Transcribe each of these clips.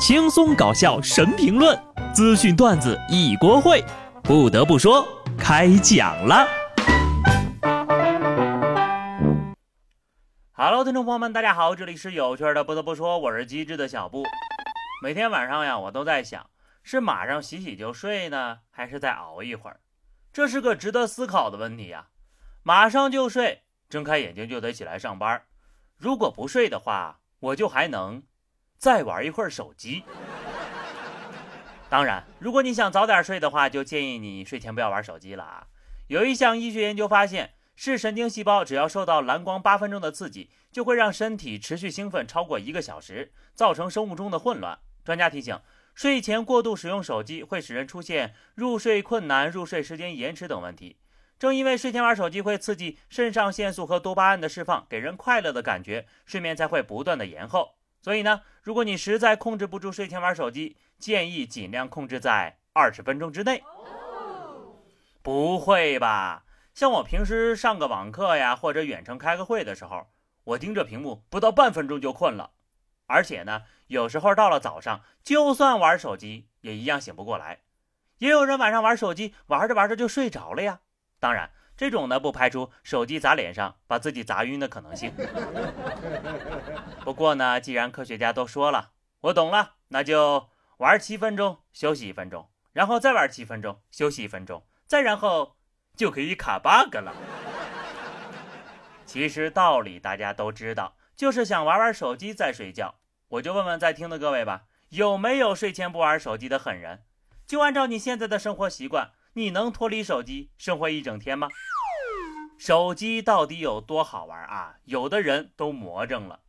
轻松搞笑神评论，资讯段子一锅烩。不得不说，开讲了。Hello，听众朋友们，大家好，这里是有趣的。不得不说，我是机智的小布。每天晚上呀，我都在想，是马上洗洗就睡呢，还是再熬一会儿？这是个值得思考的问题呀。马上就睡，睁开眼睛就得起来上班。如果不睡的话，我就还能再玩一会儿手机。当然，如果你想早点睡的话，就建议你睡前不要玩手机了啊。有一项医学研究发现，视神经细胞只要受到蓝光八分钟的刺激，就会让身体持续兴奋超过一个小时，造成生物钟的混乱。专家提醒，睡前过度使用手机会使人出现入睡困难、入睡时间延迟等问题。正因为睡前玩手机会刺激肾上腺素和多巴胺的释放，给人快乐的感觉，睡眠才会不断的延后。所以呢，如果你实在控制不住睡前玩手机，建议尽量控制在二十分钟之内。不会吧？像我平时上个网课呀，或者远程开个会的时候，我盯着屏幕不到半分钟就困了。而且呢，有时候到了早上，就算玩手机也一样醒不过来。也有人晚上玩手机，玩着玩着就睡着了呀。当然，这种呢不排除手机砸脸上把自己砸晕的可能性。不过呢，既然科学家都说了，我懂了，那就玩七分钟，休息一分钟，然后再玩七分钟，休息一分钟，再然后就可以卡 bug 了。其实道理大家都知道，就是想玩玩手机再睡觉。我就问问在听的各位吧，有没有睡前不玩手机的狠人？就按照你现在的生活习惯。你能脱离手机生活一整天吗？手机到底有多好玩啊？有的人都魔怔了。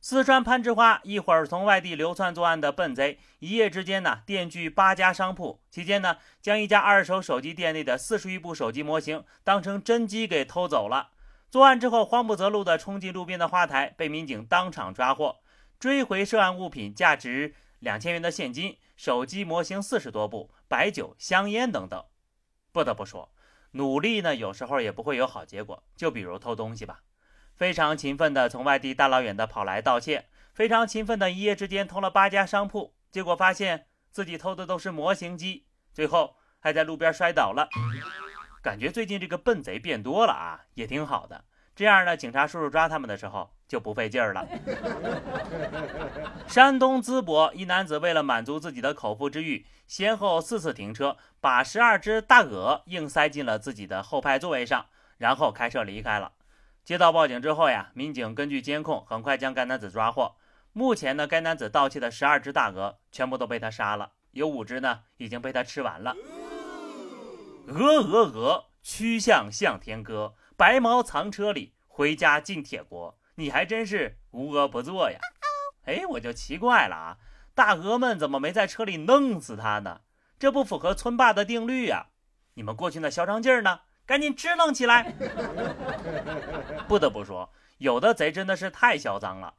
四川攀枝花一会儿从外地流窜作案的笨贼，一夜之间呢，电锯八家商铺，期间呢，将一家二手手机店内的四十余部手机模型当成真机给偷走了。作案之后，慌不择路的冲进路边的花台，被民警当场抓获，追回涉案物品，价值两千元的现金、手机模型四十多部、白酒、香烟等等。不得不说，努力呢，有时候也不会有好结果。就比如偷东西吧，非常勤奋的从外地大老远的跑来盗窃，非常勤奋的一夜之间偷了八家商铺，结果发现自己偷的都是模型机，最后还在路边摔倒了。感觉最近这个笨贼变多了啊，也挺好的。这样呢，警察叔叔抓他们的时候就不费劲儿了。山东淄博一男子为了满足自己的口腹之欲，先后四次停车，把十二只大鹅硬塞进了自己的后排座位上，然后开车离开了。接到报警之后呀，民警根据监控很快将该男子抓获。目前呢，该男子盗窃的十二只大鹅全部都被他杀了，有五只呢已经被他吃完了。鹅鹅鹅，曲项向天歌。白毛藏车里，回家进铁锅。你还真是无恶不作呀！哎，我就奇怪了啊，大鹅们怎么没在车里弄死他呢？这不符合村霸的定律呀！你们过去那嚣张劲儿呢？赶紧支棱起来！不得不说，有的贼真的是太嚣张了。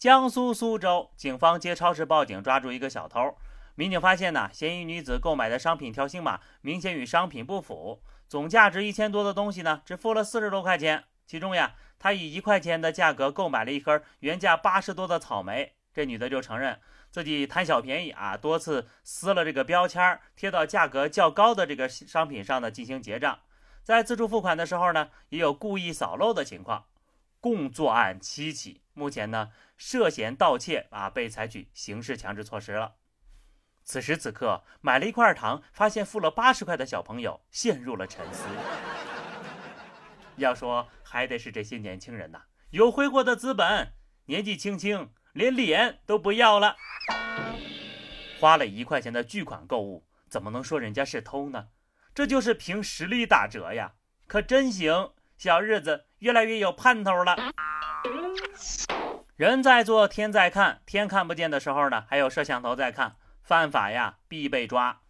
江苏苏州警方接超市报警，抓住一个小偷。民警发现呢，嫌疑女子购买的商品条形码明显与商品不符。总价值一千多的东西呢，只付了四十多块钱。其中呀，她以一块钱的价格购买了一根原价八十多的草莓。这女的就承认自己贪小便宜啊，多次撕了这个标签贴到价格较高的这个商品上呢进行结账。在自助付款的时候呢，也有故意扫漏的情况，共作案七起。目前呢，涉嫌盗窃啊，被采取刑事强制措施了。此时此刻，买了一块糖，发现付了八十块的小朋友陷入了沉思。要说还得是这些年轻人呐，有挥霍的资本，年纪轻轻连脸都不要了。花了一块钱的巨款购物，怎么能说人家是偷呢？这就是凭实力打折呀！可真行，小日子越来越有盼头了。人在做，天在看，天看不见的时候呢，还有摄像头在看。犯法呀，必被抓。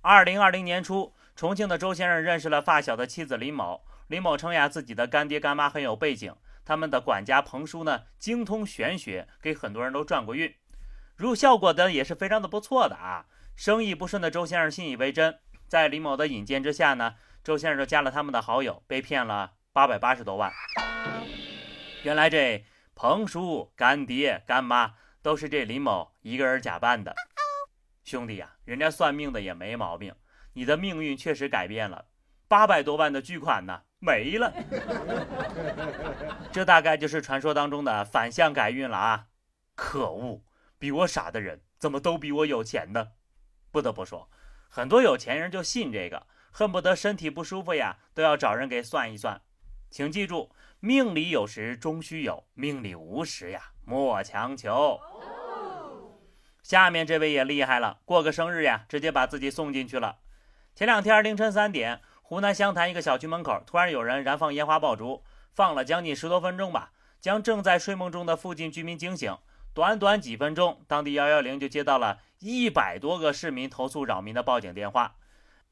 二零二零年初，重庆的周先生认识了发小的妻子林某。林某称呀，自己的干爹干妈很有背景，他们的管家彭叔呢，精通玄学，给很多人都转过运，如效果的也是非常的不错的啊。生意不顺的周先生信以为真，在林某的引荐之下呢，周先生就加了他们的好友，被骗了八百八十多万。原来这彭叔干爹干妈。都是这林某一个人假扮的。兄弟呀，人家算命的也没毛病，你的命运确实改变了，八百多万的巨款呢没了。这大概就是传说当中的反向改运了啊！可恶，比我傻的人怎么都比我有钱呢？不得不说，很多有钱人就信这个，恨不得身体不舒服呀都要找人给算一算。请记住，命里有时终须有，命里无时呀莫强求。下面这位也厉害了，过个生日呀，直接把自己送进去了。前两天凌晨三点，湖南湘潭一个小区门口突然有人燃放烟花爆竹，放了将近十多分钟吧，将正在睡梦中的附近居民惊醒。短短几分钟，当地幺幺零就接到了一百多个市民投诉扰民的报警电话。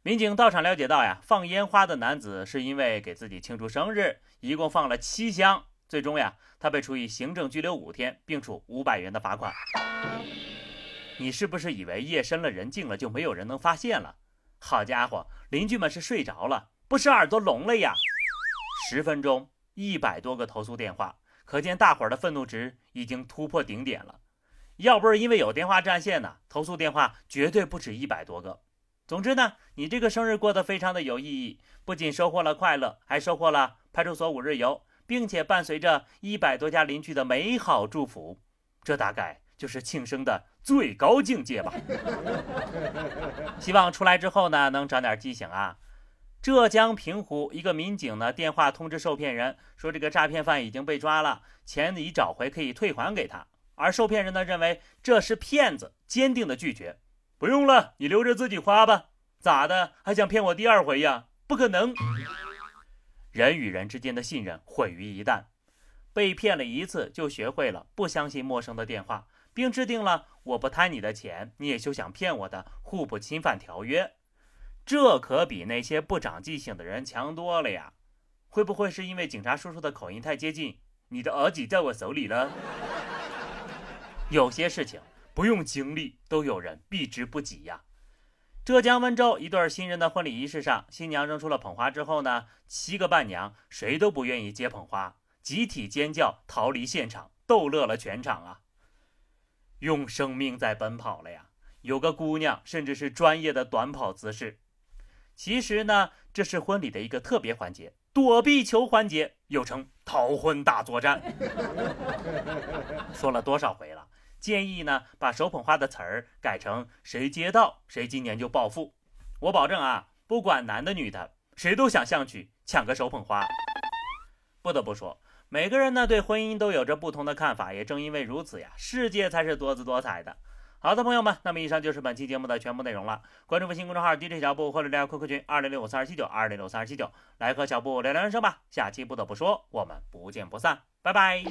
民警到场了解到呀，放烟花的男子是因为给自己庆祝生日，一共放了七箱。最终呀，他被处以行政拘留五天，并处五百元的罚款。你是不是以为夜深了人静了就没有人能发现了？好家伙，邻居们是睡着了，不是耳朵聋了呀！十分钟，一百多个投诉电话，可见大伙儿的愤怒值已经突破顶点了。要不是因为有电话占线呢，投诉电话绝对不止一百多个。总之呢，你这个生日过得非常的有意义，不仅收获了快乐，还收获了派出所五日游，并且伴随着一百多家邻居的美好祝福。这大概就是庆生的最高境界吧。希望出来之后呢，能长点记性啊。浙江平湖一个民警呢，电话通知受骗人说，这个诈骗犯已经被抓了，钱已找回，可以退还给他。而受骗人呢，认为这是骗子，坚定的拒绝。不用了，你留着自己花吧。咋的，还想骗我第二回呀？不可能！人与人之间的信任毁于一旦。被骗了一次，就学会了不相信陌生的电话，并制定了“我不贪你的钱，你也休想骗我”的互不侵犯条约。这可比那些不长记性的人强多了呀！会不会是因为警察叔叔的口音太接近？你的耳机在我手里了。有些事情。不用经历，都有人避之不及呀。浙江温州一对新人的婚礼仪式上，新娘扔出了捧花之后呢，七个伴娘谁都不愿意接捧花，集体尖叫逃离现场，逗乐了全场啊！用生命在奔跑了呀！有个姑娘甚至是专业的短跑姿势。其实呢，这是婚礼的一个特别环节——躲避球环节，又称逃婚大作战。说了多少回了？建议呢，把手捧花的词儿改成“谁接到谁今年就暴富”。我保证啊，不管男的女的，谁都想上去抢个手捧花。不得不说，每个人呢对婚姻都有着不同的看法，也正因为如此呀，世界才是多姿多彩的。好的，朋友们，那么以上就是本期节目的全部内容了。关注微信公众号 DJ 小布或者加 QQ 群二零六五三二七九二零六三二七九，来和小布聊聊人生吧。下期不得不说，我们不见不散，拜拜。